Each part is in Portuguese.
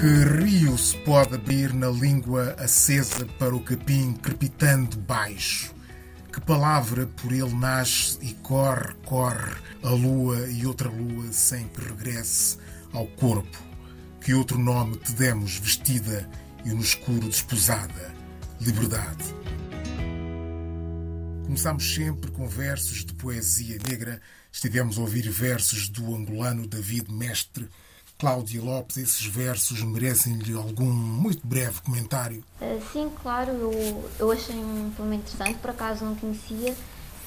Que rio se pode abrir na língua acesa para o capim crepitando baixo? Que palavra por ele nasce e corre, corre a lua e outra lua sem que regresse ao corpo? Que outro nome te demos vestida e no escuro desposada? Liberdade. Começamos sempre com versos de poesia negra. Estivemos a ouvir versos do angolano David Mestre Cláudia Lopes, esses versos merecem-lhe algum muito breve comentário? Uh, sim, claro, eu, eu achei um poema interessante, por acaso não conhecia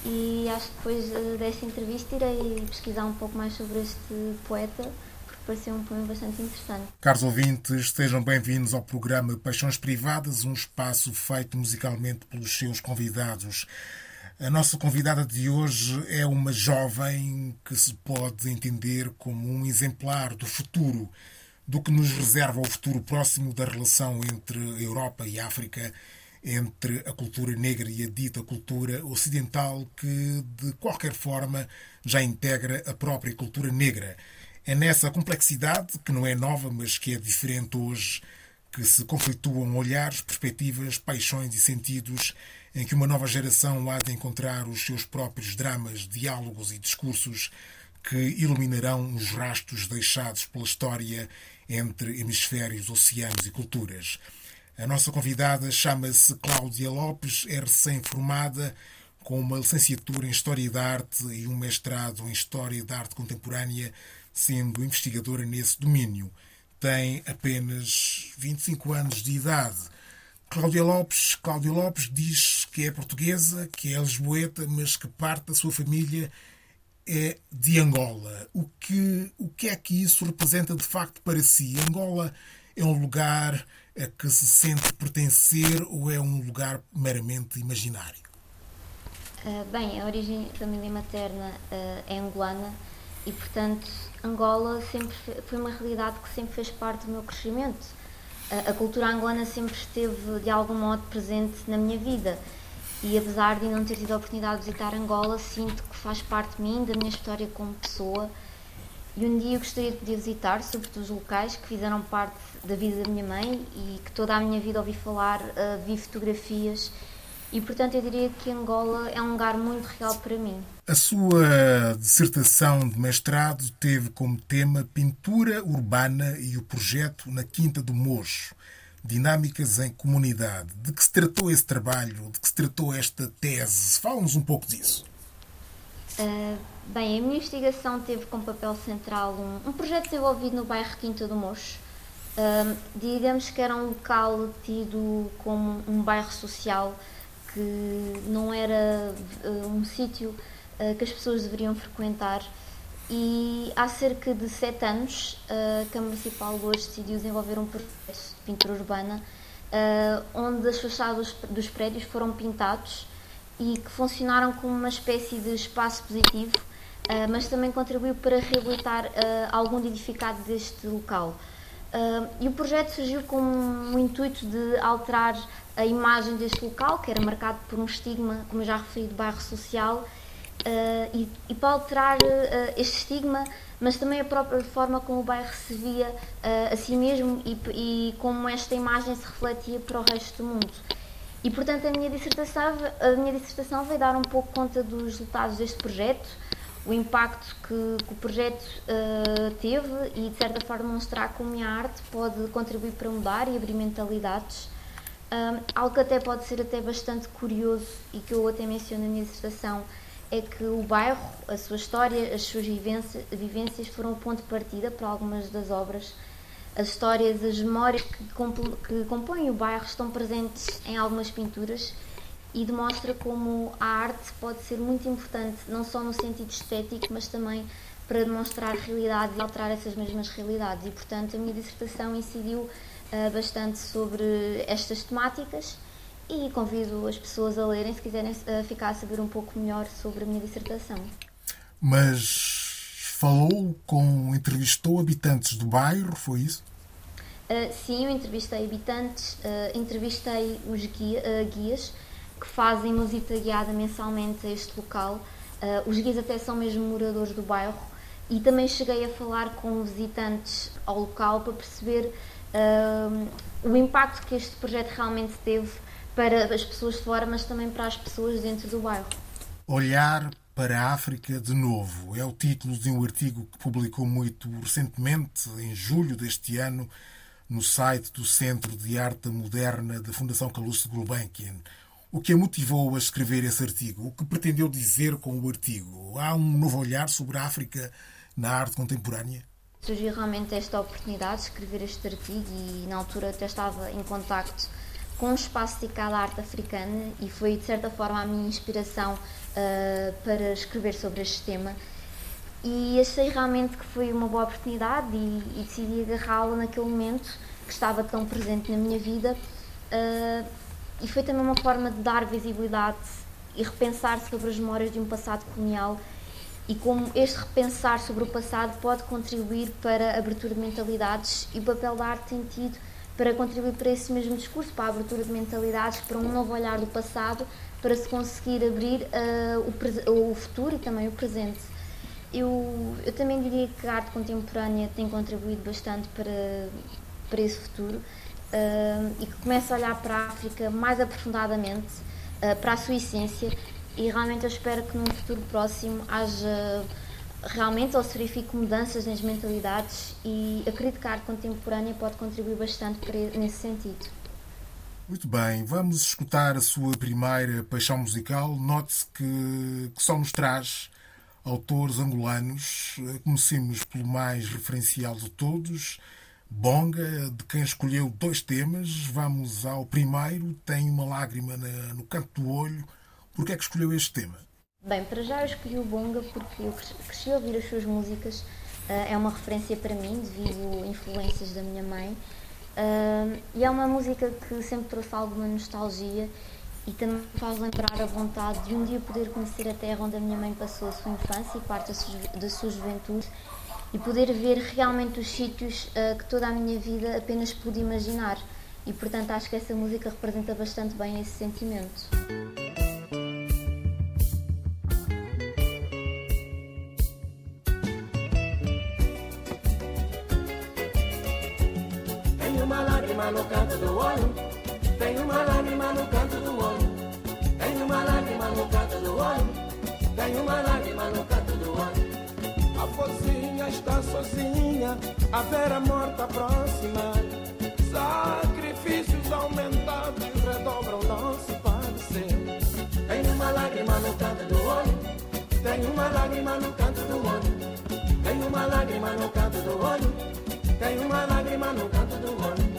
e acho que depois desta entrevista irei pesquisar um pouco mais sobre este poeta porque pareceu um poema bastante interessante. Caros ouvintes, sejam bem-vindos ao programa Paixões Privadas, um espaço feito musicalmente pelos seus convidados. A nossa convidada de hoje é uma jovem que se pode entender como um exemplar do futuro, do que nos reserva o futuro próximo da relação entre a Europa e a África, entre a cultura negra e a dita cultura ocidental, que de qualquer forma já integra a própria cultura negra. É nessa complexidade, que não é nova, mas que é diferente hoje, que se conflituam olhares, perspectivas, paixões e sentidos em que uma nova geração há de encontrar os seus próprios dramas, diálogos e discursos que iluminarão os rastros deixados pela história entre hemisférios, oceanos e culturas. A nossa convidada chama-se Cláudia Lopes, é recém-formada com uma licenciatura em História da Arte e um mestrado em História da Arte Contemporânea, sendo investigadora nesse domínio. Tem apenas 25 anos de idade Cláudia Lopes, Cláudia Lopes diz que é portuguesa, que é lisboeta, mas que parte da sua família é de Angola. O que, o que é que isso representa de facto para si? Angola é um lugar a que se sente pertencer ou é um lugar meramente imaginário? Uh, bem, a origem da família materna uh, é angolana e, portanto, Angola sempre foi uma realidade que sempre fez parte do meu crescimento a, cultura angolana sempre esteve de algum modo presente na minha vida e apesar de não ter tido a oportunidade de visitar Angola, sinto que faz parte de mim, da minha história como pessoa. E um dia eu gostaria de poder visitar, sobretudo os locais que fizeram parte da vida da minha mãe e que toda a minha vida ouvi falar, uh, vi fotografias e, portanto, eu diria que Angola é um lugar muito real para mim. A sua dissertação de mestrado teve como tema Pintura Urbana e o projeto na Quinta do Mocho. Dinâmicas em comunidade. De que se tratou esse trabalho? De que se tratou esta tese? Fala-nos um pouco disso. Uh, bem, a minha investigação teve como papel central um, um projeto desenvolvido no bairro Quinta do Mocho. Uh, digamos que era um local tido como um bairro social que não era uh, um sítio uh, que as pessoas deveriam frequentar. E há cerca de sete anos, a Câmara Municipal de hoje decidiu desenvolver um projeto de pintura urbana onde as fachadas dos prédios foram pintados e que funcionaram como uma espécie de espaço positivo, mas também contribuiu para reabilitar algum edificado deste local. e o projeto surgiu com o intuito de alterar a imagem deste local, que era marcado por um estigma, como eu já referi, de bairro social, uh, e, e, para alterar uh, este estigma, mas também a própria forma como o bairro se via uh, a si mesmo e, e, como esta imagem se refletia para o resto do mundo. E, portanto, a minha dissertação, a minha dissertação veio dar um pouco conta dos resultados deste projeto, o impacto que, que o projeto teve e, de certa forma, mostrar como a arte pode contribuir para mudar e abrir mentalidades um, algo que até pode ser até bastante curioso e que eu até menciono na minha dissertação é que o bairro, a sua história, as suas vivências, vivências foram o ponto de partida para algumas das obras. As histórias, as memórias que, que compõem o bairro estão presentes em algumas pinturas e demonstra como a arte pode ser muito importante, não só no sentido estético, mas também para demonstrar realidades e alterar essas mesmas realidades. E, portanto, a minha dissertação incidiu bastante sobre estas temáticas e convido as pessoas a lerem se quiserem uh, ficar a saber um pouco melhor sobre a minha dissertação. Mas falou com, entrevistou habitantes do bairro, foi isso? Uh, sim, eu entrevistei habitantes, uh, entrevistei os guia, guias que fazem música guiada mensalmente a este local. os guias até são mesmo moradores do bairro e também cheguei a falar com visitantes ao local para perceber uh, o impacto que este projeto realmente teve para as pessoas de fora, mas também para as pessoas dentro do bairro. Olhar para a África de novo é o título de um artigo que publicou muito recentemente, em julho deste ano, no site do Centro de Arte Moderna da Fundação Calouste Gulbenkian. O que a motivou a escrever esse artigo? O que pretendeu dizer com o artigo? Há um novo olhar sobre a África na arte contemporânea? Surgiu realmente esta oportunidade de escrever este artigo e na altura até estava em contacto com um espaço dedicado à arte africana e foi de certa forma a minha inspiração uh, para escrever sobre este tema. E achei realmente que foi uma boa oportunidade e, e decidi agarrá-la naquele momento que estava tão presente na minha vida. Uh, e foi também uma forma de dar visibilidade e repensar sobre as memórias de um passado colonial e como este repensar sobre o passado pode contribuir para a abertura de mentalidades e o papel da arte tem tido para contribuir para esse mesmo discurso, para a abertura de mentalidades, para um novo olhar do passado, para se conseguir abrir uh, o, o, futuro e também o presente. Eu, eu também diria que a arte contemporânea tem contribuído bastante para, para esse futuro uh, e que começa a olhar para a África mais aprofundadamente, uh, para a sua essência, e realmente eu espero que num futuro próximo haja realmente ou se verifique mudanças nas mentalidades e a arte contemporânea pode contribuir bastante nesse sentido. Muito bem, vamos escutar a sua primeira paixão musical. Note-se que, que só nos traz autores angolanos. Comecemos pelo mais referencial de todos, Bonga, de quem escolheu dois temas. Vamos ao primeiro, Tem uma lágrima no canto do olho. Por que é que escolheu este tema? Bem, para já eu escolhi o Bonga porque eu cresci a ouvir as suas músicas. Uh, é uma referência para mim, devido a influências da minha mãe. Uh, e é uma música que sempre trouxe alguma nostalgia e também faz lembrar a vontade de um dia poder conhecer a terra onde a minha mãe passou a sua infância e parte da sua juventude e poder ver realmente os sítios uh, que toda a minha vida apenas pude imaginar. E portanto acho que essa música representa bastante bem esse sentimento. Lágrima no canto do olho, tem uma lágrima no canto do olho, tem uma lágrima no canto do olho, tem uma lágrima no canto do olho. A vozinha está sozinha, a ver a morte aproximar. Sacrifícios aumentados redobram nosso padecer. Tem uma lágrima no canto do olho, tem uma lágrima no canto do olho, tem uma lágrima no canto do olho, tem uma lágrima no canto do olho.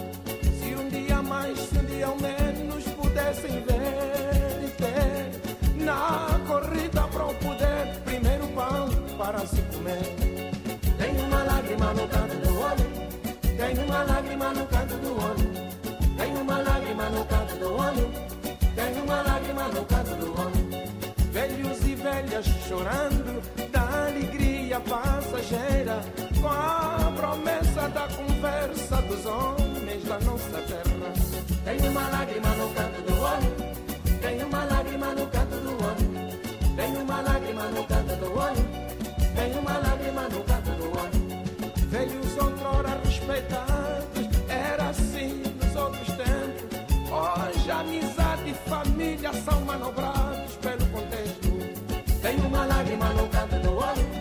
Se ao menos pudessem ver e ter na corrida para o poder, primeiro pão para se comer. Tem uma lágrima no canto do olho, tem uma lágrima no canto do olho, tem uma lágrima no canto do olho, tem uma lágrima no canto do olho. Velhos e velhas chorando da alegria passageira, com a promessa da conversa dos homens da nossa terra. Tem uma lágrima no canto do olho, tem uma lágrima no canto do olho, tem uma lágrima no canto do olho. Tem uma lágrima no canto do olho. Velhos outrora respeitados, era assim nos outros tempos. Hoje amizade e família são manobrados pelo contexto. Tem uma lágrima no canto do olho.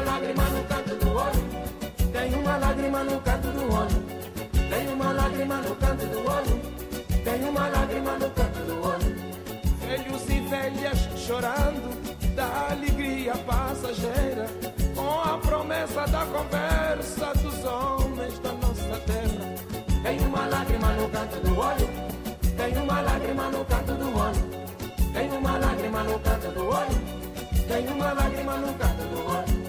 Uma lágrima no canto do olho, tem uma lágrima no canto do olho, tem uma lágrima no canto do olho, tem uma lágrima no canto do olho. Velhos e velhas chorando da alegria passageira, com a promessa da conversa dos homens da nossa terra. Tem uma lágrima no canto do olho, tem uma lágrima no canto do olho, tem uma lágrima no canto do olho, tem uma lágrima no canto do olho.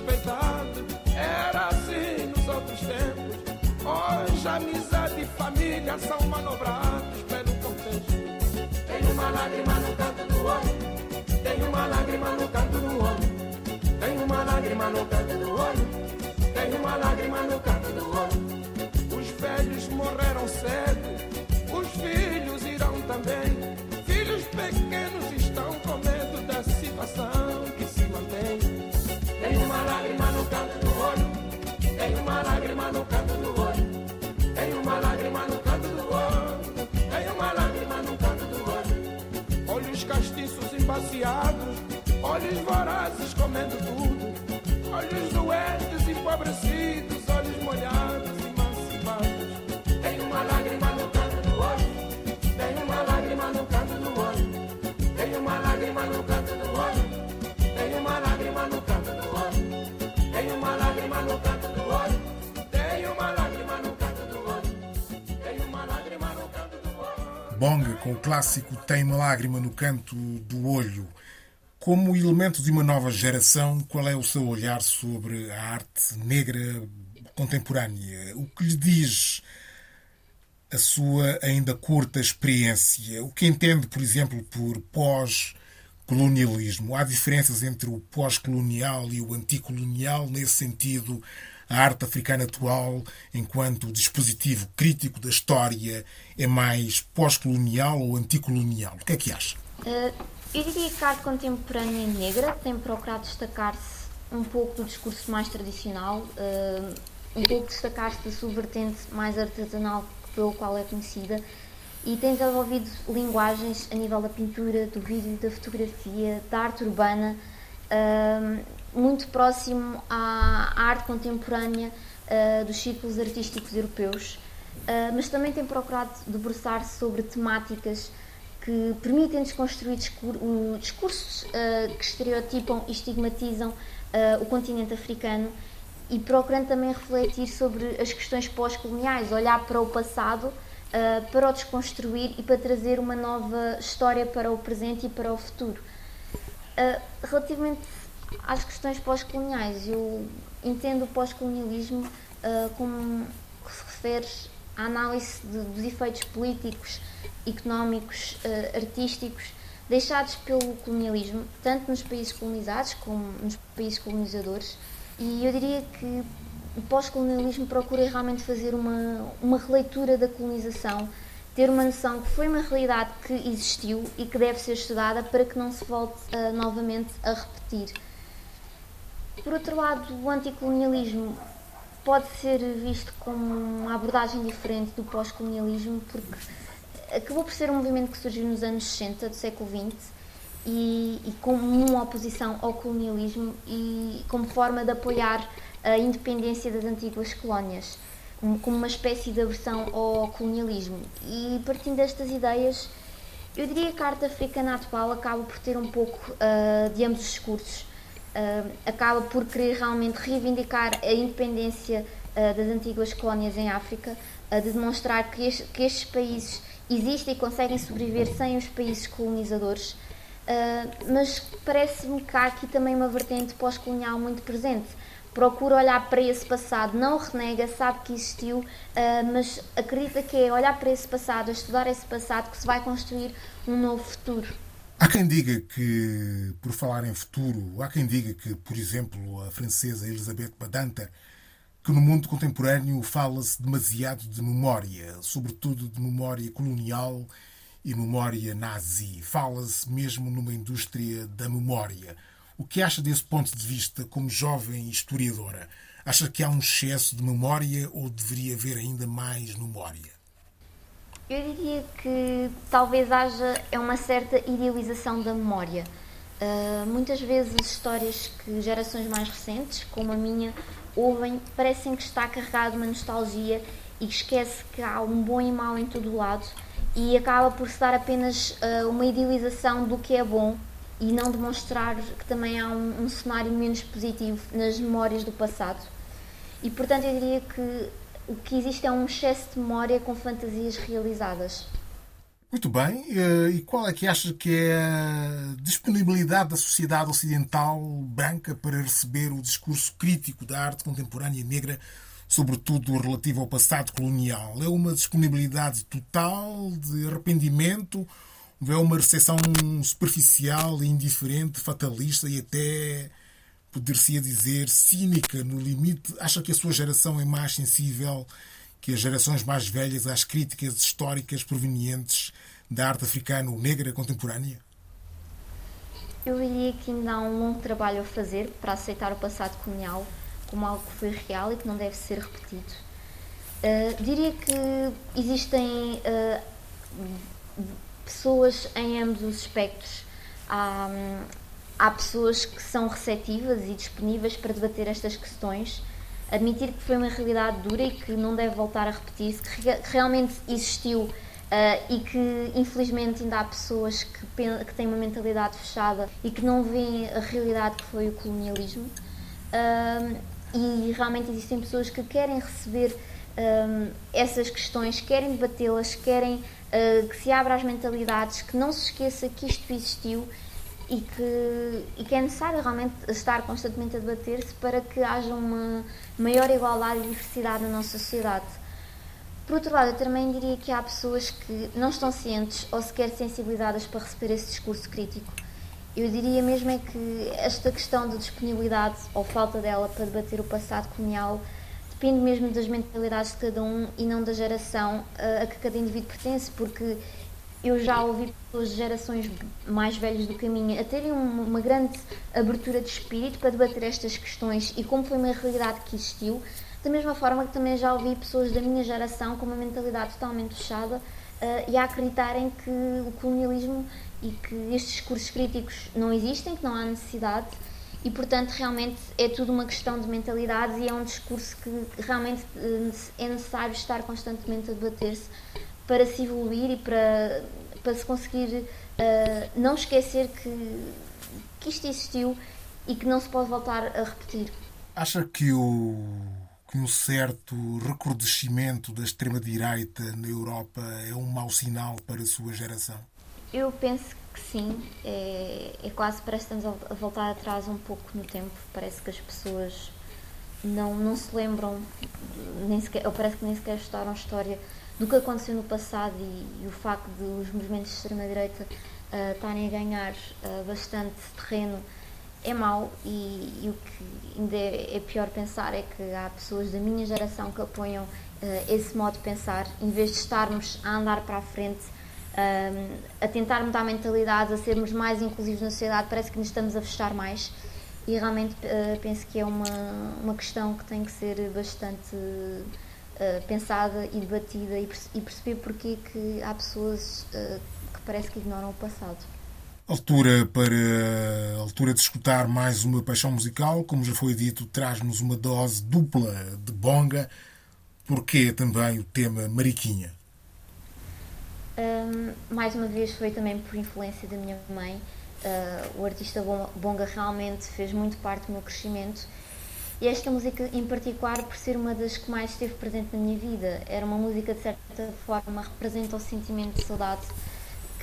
Respeitados, era assim nos outros tempos. Hoje amizade e família são manobrados pelo contexto. Tem uma lágrima no canto do olho, tem uma lágrima no canto do olho, tem uma lágrima no canto do olho. Tem uma lágrima no canto do olho. Os velhos morreram cedo, os filhos irão também. Uma lágrima no canto do olho. Tem uma lágrima no canto do olho, tem uma lágrima no canto do olho. Olhos castiços embaciados, olhos vorazes comendo tudo. Olhos doentes, empobrecidos, Bonga com o clássico Tem uma lágrima no canto do olho. Como elemento de uma nova geração, qual é o seu olhar sobre a arte negra contemporânea? O que lhe diz a sua ainda curta experiência? O que entende, por exemplo, por pós-colonialismo? Há diferenças entre o pós-colonial e o anticolonial? Nesse sentido, a arte africana atual, enquanto dispositivo crítico da história, é mais pós-colonial ou anticolonial? O que é que acha? Uh, eu diria que a arte contemporânea negra tem procurado destacar-se um pouco do discurso mais tradicional, uh, um pouco destacar-se da sua vertente mais artesanal pelo qual é conhecida e tem desenvolvido linguagens a nível da pintura, do vídeo, da fotografia, da arte urbana, uh, muito próximo à arte contemporânea uh, dos círculos artísticos europeus, uh, mas também tem procurado debruçar-se sobre temáticas que permitem desconstruir discur discursos que estereotipam e estigmatizam o continente africano e procurando também refletir sobre as questões pós-coloniais, olhar para o passado, uh, para o desconstruir e para trazer uma nova história para o presente e para o futuro. Uh, relativamente às questões pós-coloniais, eu entendo o pós-colonialismo uh, como que se refere à análise de, dos efeitos políticos, económicos, artísticos deixados pelo colonialismo, tanto nos países colonizados como nos países colonizadores, e eu diria que o pós-colonialismo procura realmente fazer uma, uma releitura da colonização, ter uma noção que foi uma realidade que existiu e que deve ser estudada para que não se volte uh, novamente a repetir. Por outro lado, o anticolonialismo pode ser visto como uma abordagem diferente do pós-colonialismo, porque acabou por ser um movimento que surgiu nos anos 60 do século XX e, e como uma oposição ao colonialismo e como forma de apoiar a independência das antigas colónias, como uma espécie de aversão ao colonialismo. E partindo destas ideias, eu diria que a arte africana atual acaba por ter um pouco uh, de ambos os discursos. Uh, acaba por querer realmente reivindicar a independência uh, das antigas colónias em África, de demonstrar que, este, que estes países existem e conseguem sobreviver sem os países colonizadores. Uh, mas parece-me que há aqui também uma vertente pós-colonial muito presente. Procura olhar para esse passado, não renega, sabe que existiu, uh, mas acredita que é olhar para esse passado, estudar esse passado, que se vai construir um novo futuro. Há quem diga que, por falar em futuro, há quem diga que, por exemplo, a francesa Elisabeth Badanta, que no mundo contemporâneo fala-se demasiado de memória, sobretudo de memória colonial e memória nazi. Fala-se mesmo numa indústria da memória. O que acha desse ponto de vista como jovem historiadora? Acha que há um excesso de memória ou deveria haver ainda mais memória? Eu diria que talvez haja é uma certa idealização da memória. Uh, muitas vezes histórias que gerações mais recentes, como a minha, ouvem, parecem que está carregado uma nostalgia e que esquece que há um bom e mau em todo o lado e acaba por se dar apenas uh, uma idealização do que é bom e não demonstrar que também há um, um cenário menos positivo nas memórias do passado. E portanto eu diria que o que existe é um excesso de memória com fantasias realizadas. Muito bem. Eh, e qual é que acha que é a disponibilidade da sociedade ocidental branca para receber o discurso crítico da arte contemporânea negra, sobretudo relativo ao passado colonial? É uma disponibilidade total de arrependimento? Ou é uma recepção superficial, indiferente, fatalista e até poder-se dizer, cínica no limite, acha que a sua geração é mais sensível que as gerações mais velhas às críticas históricas provenientes da arte africano-negra contemporânea? Eu diria que ainda há um longo trabalho a fazer para aceitar o passado colonial como algo que foi real e que não deve ser repetido. Uh, diria que existem uh, pessoas em ambos os aspectos. Há, há pessoas que são receptivas e disponíveis para debater estas questões, admitir que foi uma realidade dura e que não deve voltar a repetir-se, que realmente existiu uh, e que infelizmente ainda há pessoas que, que, têm uma mentalidade fechada e que não veem a realidade que foi o colonialismo. Uh, e realmente existem pessoas que querem receber um, essas questões, querem debatê-las, querem uh, que se abra as mentalidades, que não se esqueça que isto existiu e que, e que é necessário realmente estar constantemente a debater-se para que haja uma maior igualdade e diversidade na nossa sociedade. Por outro lado, eu também diria que há pessoas que não estão cientes ou sequer sensibilizadas para receber esse discurso crítico. Eu diria mesmo é que esta questão de disponibilidade ou falta dela para debater o passado colonial depende mesmo das mentalidades de cada um e não da geração a que cada indivíduo pertence, porque eu já ouvi pessoas de gerações mais velhas do que a terem uma grande abertura de espírito para debater estas questões e como foi uma realidade que existiu, da mesma forma que também já ouvi pessoas da minha geração com uma mentalidade totalmente fechada uh, e a acreditarem que o colonialismo e que estes discursos críticos não existem, que não há necessidade e, portanto, realmente é tudo uma questão de mentalidades e é um discurso que realmente uh, é necessário estar constantemente a debater-se para se evoluir e para, para se conseguir uh, não esquecer que, que isto existiu e que não se pode voltar a repetir. Acha que o que um certo recrudescimento da extrema-direita na Europa é um mau sinal para a sua geração? Eu penso que sim. É, é quase parece que estamos a voltar atrás um pouco no tempo. Parece que as pessoas não, não se lembram, nem sequer, ou parece que nem sequer estudaram a história do que aconteceu no passado e, e o facto de os movimentos de extrema-direita uh, estarem a ganhar uh, bastante terreno é mau e, e, o que ainda é, é, pior pensar é que há pessoas da minha geração que apoiam uh, esse modo de pensar, em vez de estarmos a andar para a frente, a tentar mudar mentalidades, a sermos mais inclusivos na sociedade, parece que nos estamos a fechar mais. E realmente penso que é uma, uma questão que tem que ser bastante uh, pensada e debatida e, e, perceber porque que há pessoas uh, que parece que ignoram o passado. Altura para altura de escutar mais uma paixão musical, como já foi dito, traz-nos uma dose dupla de bonga, porque também o tema Mariquinha. Um, mais uma vez foi também por influência da minha mãe. Uh, o artista Bonga realmente fez muito parte do meu crescimento e esta música em particular, por ser uma das que mais esteve presente na minha vida, era uma música de certa forma representa o sentimento de saudade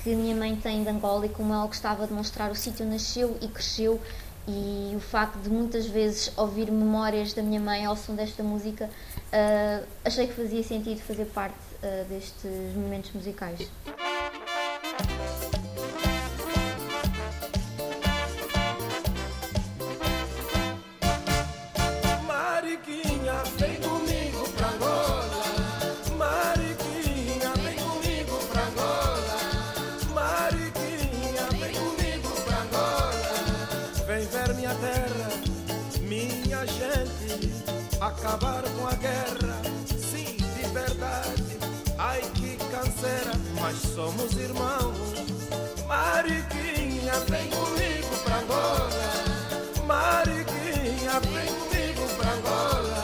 que minha mãe tem de Angola e como ela gostava de mostrar o sítio onde nasceu e cresceu e o facto de muitas vezes ouvir memórias da minha mãe ao som desta música, uh, achei que fazia sentido fazer parte uh, destes momentos musicais. Acabar com a guerra, sim, de verdade. Ai que câncer mas somos irmãos. Mariquinha, vem comigo pra Angola. Mariquinha, vem comigo pra Angola.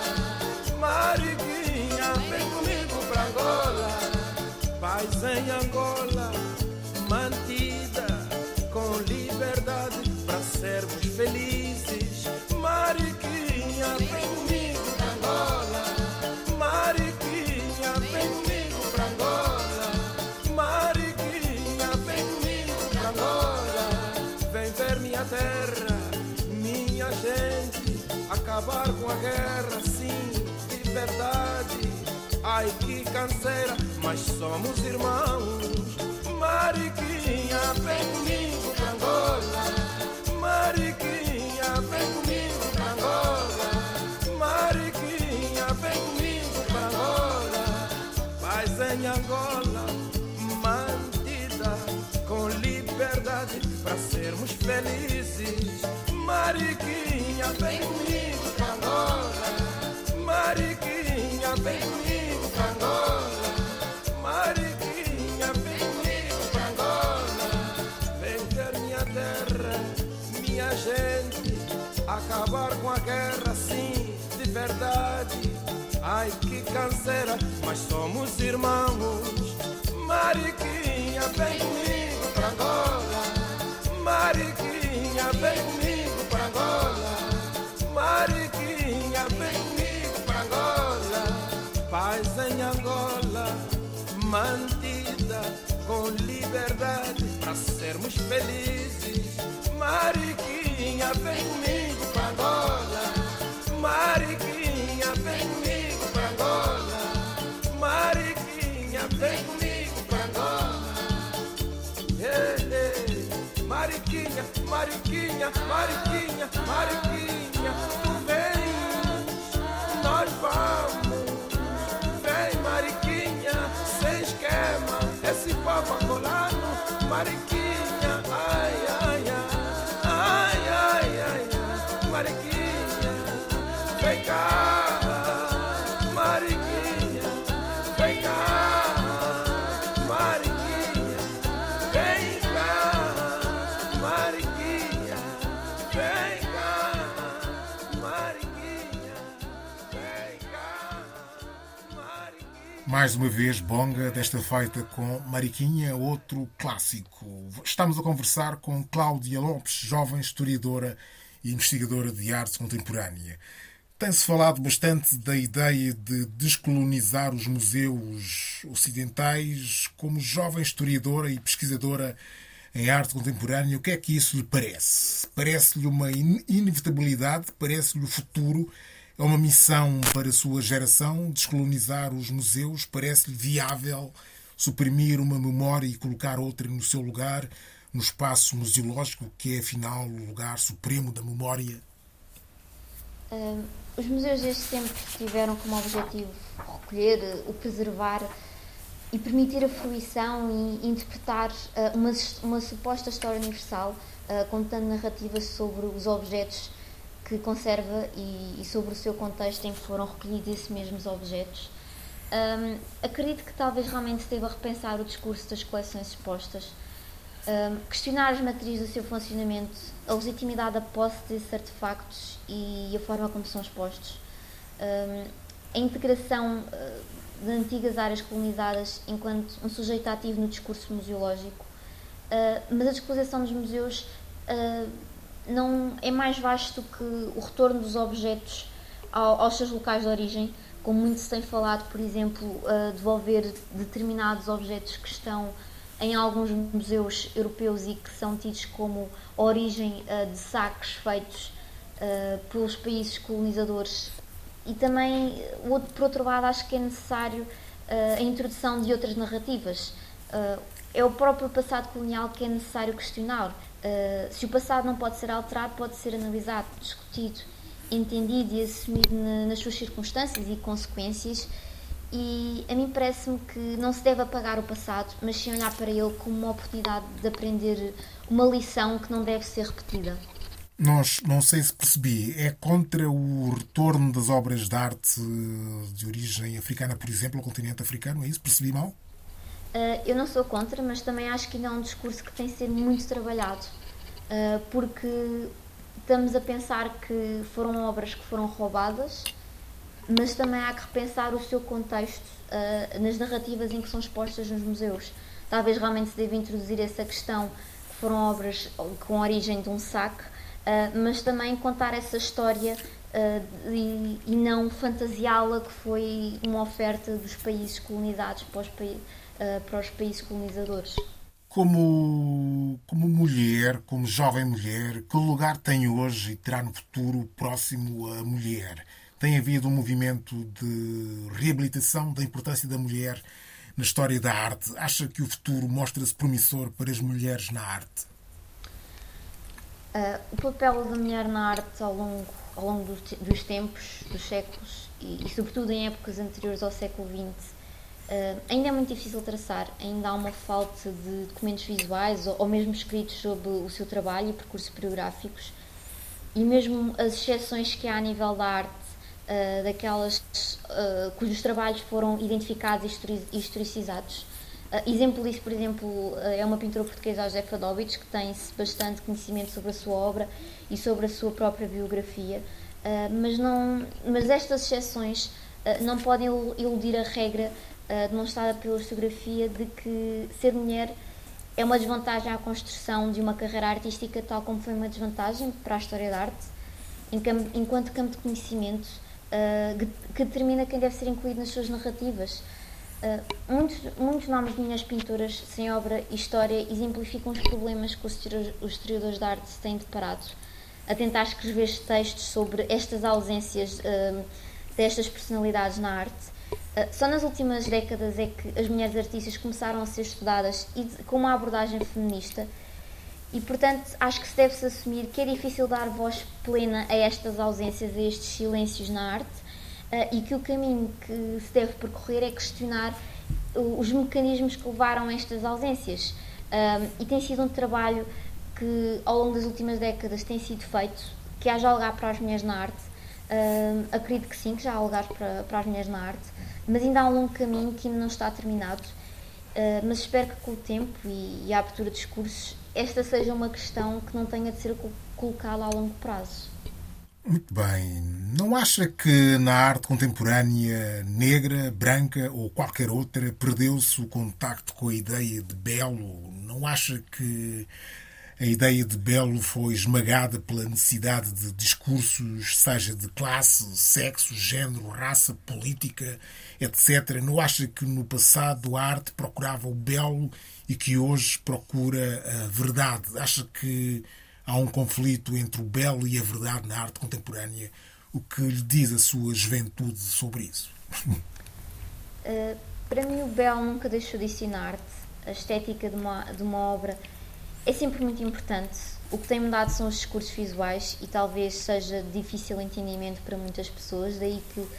Mariquinha, vem comigo pra Angola. Paz em Angola, Acabar com a guerra, sim, de verdade. Ai que canseira, mas somos irmãos. Mariquinha, vem comigo pra Angola. Mariquinha, vem comigo pra Angola. Mariquinha, vem comigo pra Angola. Paz em Angola, mantida com liberdade para sermos felizes. Mariquinha, vem comigo pra. Mariquinha, vem comigo pra Angola. Mariquinha, vem comigo pra Angola. Vem ver minha terra, minha gente. Acabar com a guerra, sim, de verdade. Ai que canseira, mas somos irmãos. Mariquinha, vem comigo pra Angola. Mariquinha, vem comigo sermos felizes. Mariquinha, vem comigo pra Angola. Mariquinha, vem comigo pra Angola. Mariquinha, vem comigo pra Angola. Ei, ei. Mariquinha, Mariquinha, Mariquinha, Mariquinha, tu vens, nós vamos. Vem, Mariquinha, sem esquema, esse papo angolano, Mariquinha, Mais uma vez, Bonga, desta feita com Mariquinha, outro clássico. Estamos a conversar com Cláudia Lopes, jovem historiadora e investigadora de arte contemporânea. Tem-se falado bastante da ideia de descolonizar os museus ocidentais. Como jovem historiadora e pesquisadora em arte contemporânea, o que é que isso lhe parece? Parece-lhe uma in- inevitabilidade? Parece-lhe o futuro? É uma missão para a sua geração descolonizar os museus? Parece-lhe viável suprimir uma memória e colocar outra no seu lugar, no espaço museológico, que é afinal o lugar supremo da memória? Os museus desde sempre tiveram como objetivo recolher, eh, o preservar e permitir a fruição e interpretar eh, uma, uma suposta história universal, eh, contando narrativas sobre os objetos que conserva e, e sobre o seu contexto em que foram recolhidos esses mesmos objetos. Hum, acredito que talvez realmente deva repensar o discurso das coleções expostas, hum, questionar as matrizes do seu funcionamento, a legitimidade da posse desses artefactos e a forma como são expostos, hum, a integração uh, de antigas áreas colonizadas enquanto um sujeito ativo no discurso museológico, uh, mas a descolonização dos museus uh, não é mais vasto que o retorno dos objetos ao, aos seus locais de origem, como muito se tem falado, por exemplo, uh, devolver determinados objetos que estão em alguns museus europeus e que são tidos como origem uh, de saques feitos uh, pelos países colonizadores. E também, por outro lado, acho que é necessário a introdução de outras narrativas. é o próprio passado colonial que é necessário questionar. Se o passado não pode ser alterado, pode ser analisado, discutido entendido e assumido na, nas suas circunstâncias e consequências. E a mim parece-me que não se deve apagar o passado, mas sim olhar para ele como uma oportunidade de aprender uma lição que não deve ser repetida. Nós, não sei se percebi, é contra o retorno das obras de arte de origem africana, por exemplo, ao continente africano? É isso? Percebi mal? Uh, eu não sou contra, mas também acho que ainda é um discurso que tem de ser muito trabalhado, uh, porque estamos a pensar que foram obras que foram roubadas, mas também há que repensar o seu contexto uh, nas narrativas em que são expostas nos museus. Talvez realmente se deva introduzir essa questão que foram obras com origem de um saque, mas também contar essa história e, não fantasiá-la que foi uma oferta dos países colonizados para os países uh, para os países colonizadores. Como, como mulher, como jovem mulher, que lugar tem hoje e terá no futuro próximo a mulher? Tem havido um movimento de reabilitação da importância da mulher na história da arte. Acha que o futuro mostra-se promissor para as mulheres na arte? Uh, o papel da mulher na arte ao longo, ao longo dos, dos tempos, dos séculos e, e, sobretudo em épocas anteriores ao século XX, Uh, ainda é muito difícil traçar, ainda há uma falta de documentos visuais ou, ou mesmo escritos sobre o seu trabalho e percursos biográficos. E mesmo as exceções que há a nível da arte, uh, daquelas uh, cujos trabalhos foram identificados e historicizados. exemplo disso, por exemplo, é uma pintora portuguesa, Josefa Dobitz, que tem bastante conhecimento sobre a sua obra e sobre a sua própria biografia, mas, não, mas estas exceções não podem iludir a regra uh, demonstrada pela historiografia de que ser mulher é uma desvantagem à construção de uma carreira artística, tal como foi uma desvantagem para a história da arte, enquanto campo de conhecimento uh, que determina quem deve ser incluído nas suas narrativas. Uh, muitos, muitos nomes de minhas pintoras sem obra e história exemplificam os problemas que os historiadores da arte se têm deparado a tentar escrever textos sobre estas ausências uh, destas personalidades na arte só nas últimas décadas é que as mulheres artistas começaram a ser estudadas e com uma abordagem feminista e, portanto, acho que se deve-se assumir que é difícil dar voz plena a estas ausências, a estes silêncios na arte uh, e que o caminho que se deve percorrer é questionar os mecanismos que levaram a estas ausências. Uh, e tem sido um trabalho que, ao longo das últimas décadas, tem sido feito, que haja lugar para as mulheres na arte. Uh, acredito que sim, que já há lugar para, para as mulheres na arte mas ainda há um longo caminho que ainda não está terminado. Uh, mas espero que com o tempo e, e, a abertura de discursos esta seja uma questão que não tenha de ser colocada a longo prazo. Muito bem. Não acha que na arte contemporânea negra, branca ou qualquer outra perdeu-se o contacto com a ideia de belo? Não acha que a ideia de belo foi esmagada pela necessidade de discursos, seja de classe, sexo, género, raça, política, etc. Não acha que no passado a arte procurava o belo e que hoje procura a verdade? Acha que há um conflito entre o belo e a verdade na arte contemporânea? O que lhe diz a sua juventude sobre isso? Uh, para mim, o belo nunca deixou de ensinar arte. A estética de uma, de uma obra é sempre muito importante. O que tem mudado são os discursos visuais e talvez seja difícil entendimento para muitas pessoas, daí que uh,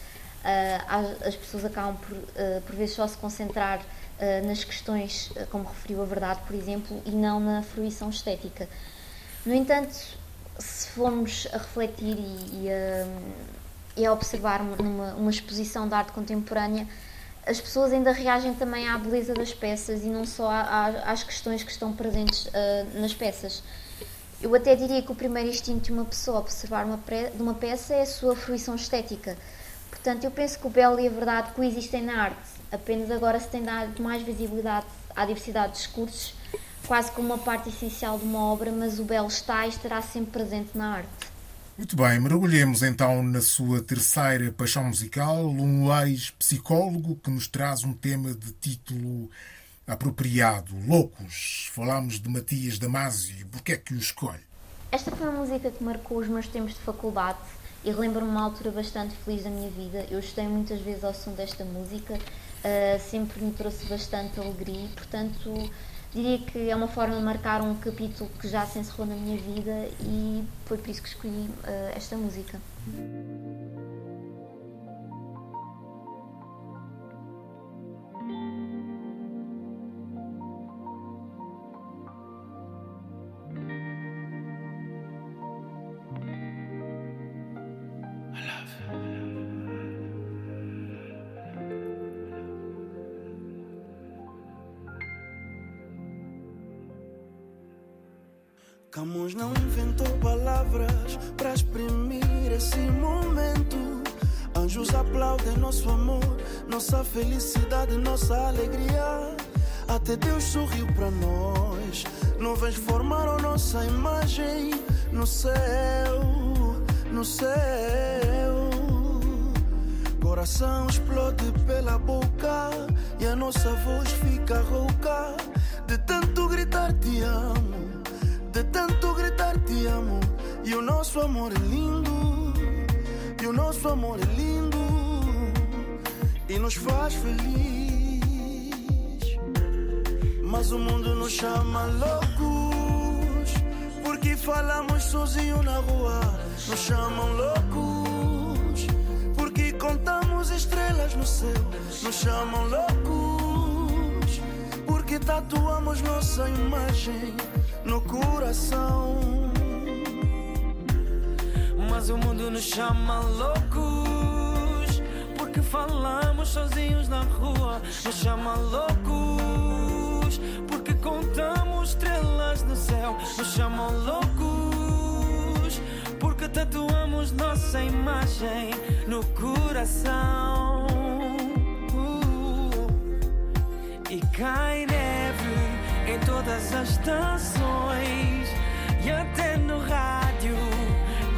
as pessoas acabam por, uh, por vezes só se concentrar uh, nas questões, como referiu a verdade, por exemplo, e não na fruição estética. No entanto, se formos a refletir e, e, a, e a observar numa uma exposição de arte contemporânea, as pessoas ainda reagem também à beleza das peças e não só às questões que estão presentes uh, nas peças. Eu até diria que o primeiro instinto de uma pessoa observar uma, de uma peça é a sua fruição estética. Portanto, eu penso que o belo e a verdade coexistem na arte, apenas agora se tem dado mais visibilidade à diversidade de discursos, quase como uma parte essencial de uma obra, mas o belo está e estará sempre presente na arte. Muito bem, mergulhemos então na sua terceira paixão musical, um ex-psicólogo que nos traz um tema de título apropriado, Loucos. Falamos de Matias Damasio, que é que o escolhe? Esta foi uma música que marcou os meus tempos de faculdade e lembro-me uma altura bastante feliz da minha vida. Eu estudei muitas vezes ao som desta música, uh, sempre me trouxe bastante alegria e, portanto, diria que é uma forma de marcar um capítulo que já se encerrou na minha vida e foi por isso que escolhi uh, esta música. Camões não inventou palavras para exprimir esse momento. Anjos aplaudem nosso amor, nossa felicidade, nossa alegria. Até Deus sorriu para nós. Nuvens formaram nossa imagem no céu, no céu. Coração explode pela boca e a nossa voz fica rouca de tanto gritar te amo, tanto gritar te amo. E o nosso amor é lindo, e o nosso amor é lindo e nos faz feliz. Mas o mundo nos chama loucos porque falamos sozinho na rua. Nos chamam loucos porque contamos estrelas no céu. Nos chamam loucos porque tatuamos nossa imagem no coração. Mas o mundo nos chama loucos porque falamos sozinhos na rua. Nos chama loucos porque contamos estrelas no céu. Nos chamam loucos porque tatuamos nossa imagem no coração. Uh, e cai neve em todas as estações e até no rádio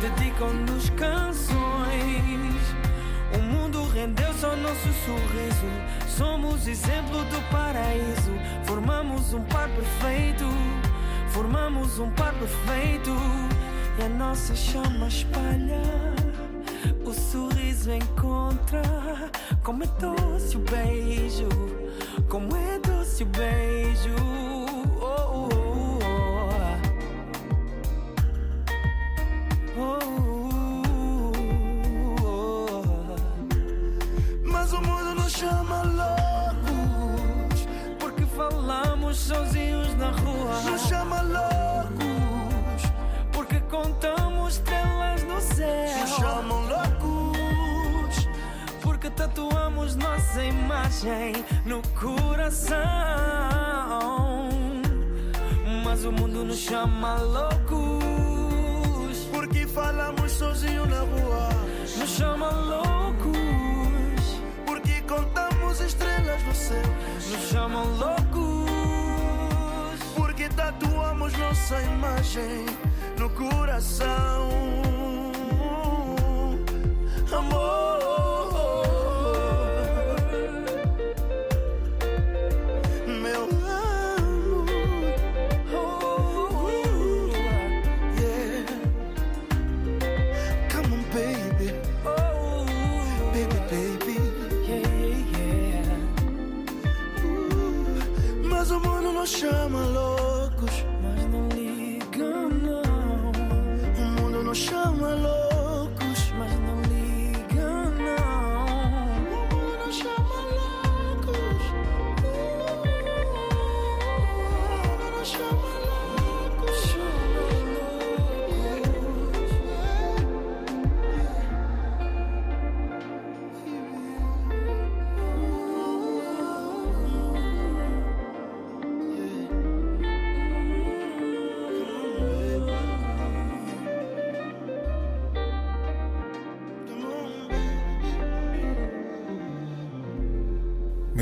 dedicam-nos canções. O mundo rendeu-se ao nosso sorriso. Somos exemplo do paraíso. Formamos um par perfeito. Formamos um par perfeito. E a nossa chama espalha. O sorriso encontra. Como é doce o beijo. Como é doce o beijo. Rua. nos chama loucos, Porque contamos estrelas no céu. nos chamam loucos, Porque tatuamos nossa imagem no coração. Mas o mundo nos chama loucos. porque falamos sozinho na rua, Nos chama loucos. porque contamos estrelas no céu, Nos chamam loucos. Tatuamos nossa imagem no coração. Amor,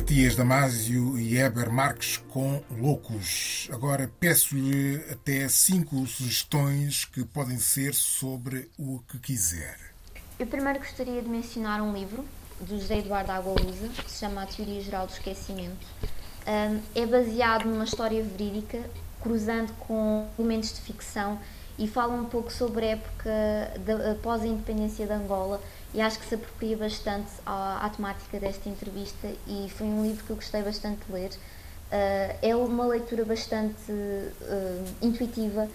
Matias Damasio e Heber Marques com Loucos. Agora peço-lhe até cinco sugestões que podem ser sobre o que quiser. Eu primeiro gostaria de mencionar um livro do José Eduardo Agualusa, que se chama A Teoria Geral do Esquecimento. É baseado numa história verídica, cruzando com elementos de ficção e fala um pouco sobre a época da, após a independência de Angola e acho que se apropria bastante à, à temática desta entrevista e foi um livro que eu gostei bastante de ler. Uh, é uma leitura bastante uh, intuitiva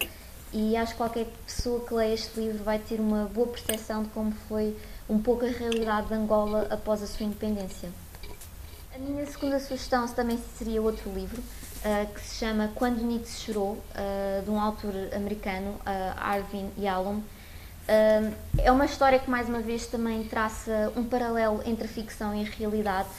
e acho que qualquer pessoa que leia este livro vai ter uma boa percepção de como foi um pouco a realidade de Angola após a sua independência. A minha segunda sugestão também seria outro livro uh, que se chama Quando Nietzsche Chorou, de um autor americano, Arvin Yalom. É uma história que mais uma vez também traça um paralelo entre ficção e realidade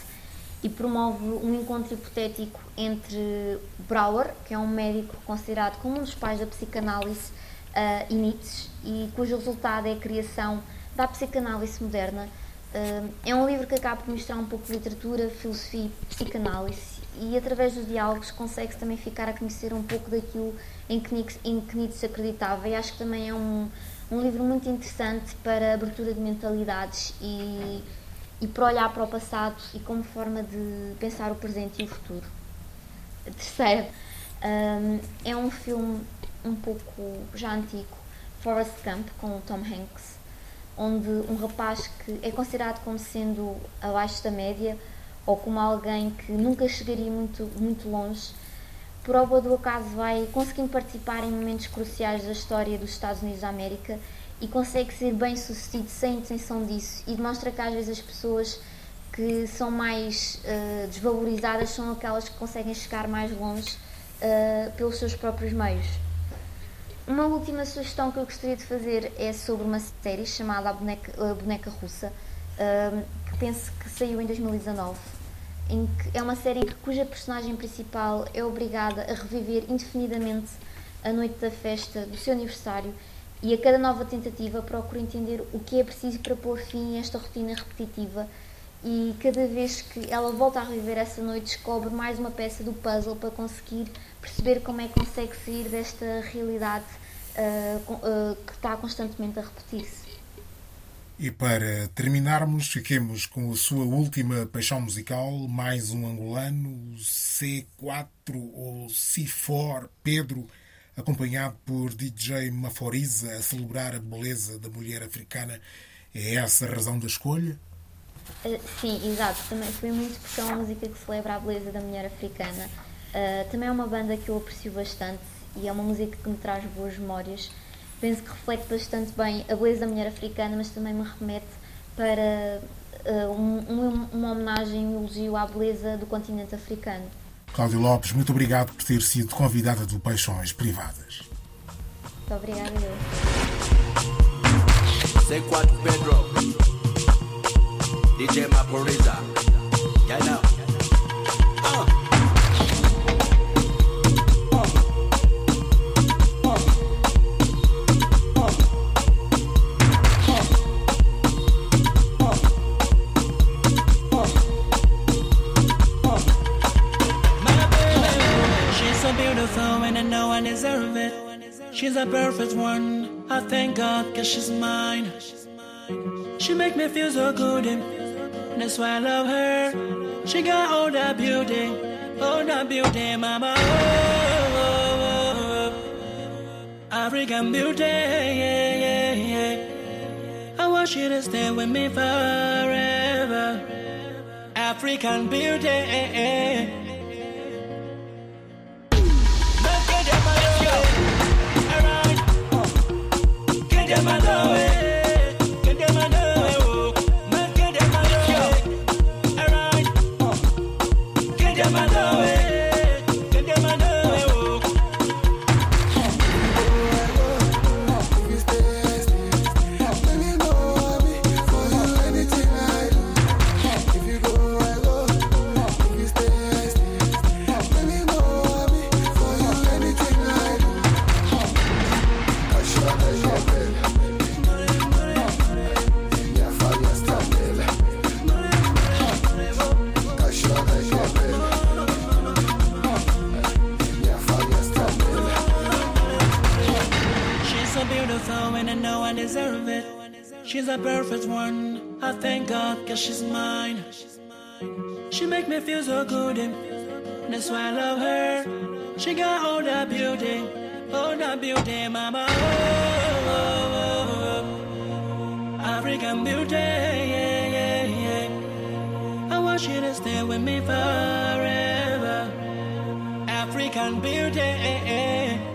e promove um encontro hipotético entre Brouwer, que é um médico considerado como um dos pais da psicanálise, uh, e Nietzsche, e cujo resultado é a criação da psicanálise moderna. É um livro que acaba por misturar um pouco de literatura, filosofia e psicanálise, e através dos diálogos consegue-se também ficar a conhecer um pouco daquilo em que Nietzsche, em que Nietzsche acreditava, e acho que também é um, um livro muito interessante para abertura de mentalidades e e para olhar para o passado e como forma de pensar o presente e o futuro. A terceira um, é um filme um pouco já antigo, Forrest Gump, com o Tom Hanks, onde um rapaz que é considerado como sendo abaixo da média ou como alguém que nunca chegaria muito, muito longe, por obra do acaso vai conseguindo participar em momentos cruciais da história dos Estados Unidos da América e consegue ser bem sucedido sem intenção disso e demonstra que às vezes as pessoas que são mais uh, desvalorizadas são aquelas que conseguem chegar mais longe uh, pelos seus próprios meios. Uma última sugestão que eu gostaria de fazer é sobre uma série chamada A Boneca, a Boneca Russa, uh, que penso que saiu em 2019, em que é uma série cuja personagem principal é obrigada a reviver indefinidamente a noite da festa do seu aniversário e a cada nova tentativa procuro entender o que é preciso para pôr fim a esta rotina repetitiva e cada vez que ela volta a reviver essa noite descobre mais uma peça do puzzle para conseguir perceber como é que consegue sair desta realidade uh, uh, que está constantemente a repetir-se. E para terminarmos, fiquemos com a sua última paixão musical, mais um angolano, C4 ou C4 Pedro acompanhado por DJ Maforiza a celebrar a beleza da mulher africana. É essa a razão da escolha? Uh, sim, exato. Também foi muito porque é uma música que celebra a beleza da mulher africana. Uh, também é uma banda que eu aprecio bastante e é uma música que me traz boas memórias. Penso que reflete bastante bem a beleza da mulher africana, mas também me remete para uh, um, um, uma homenagem, um elogio à beleza do continente africano. Cláudio Lopes, muito obrigado por ter sido convidada do Paixões Privadas. Muito obrigada, eu. C4 Pedro, DJ Maporiza, yeah, now. She's a perfect one. I thank God cause she's mine. She make me feel so good and that's why I love her. She got all that beauty, all that beauty, mama. Oh, oh, oh, African beauty, yeah, yeah, yeah. I want you to stay with me forever. African beauty. She's a perfect one. I thank God cause she's mine. She make me feel so good and that's why I love her. She got all that beauty, all that beauty, mama. Oh, oh, oh, African beauty, yeah, yeah, yeah. I want you to stay with me forever. African beauty.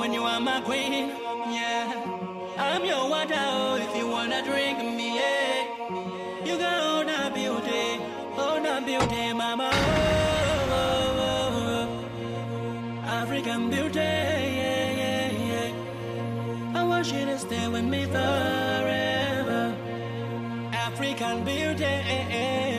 When you are my queen. Yeah. I'm your water oh, if you wanna drink me. Yeah. You got all that beauty, all that beauty, mama. Oh, oh, oh. African beauty. Yeah, yeah, yeah. I want you to stay with me forever. African beauty.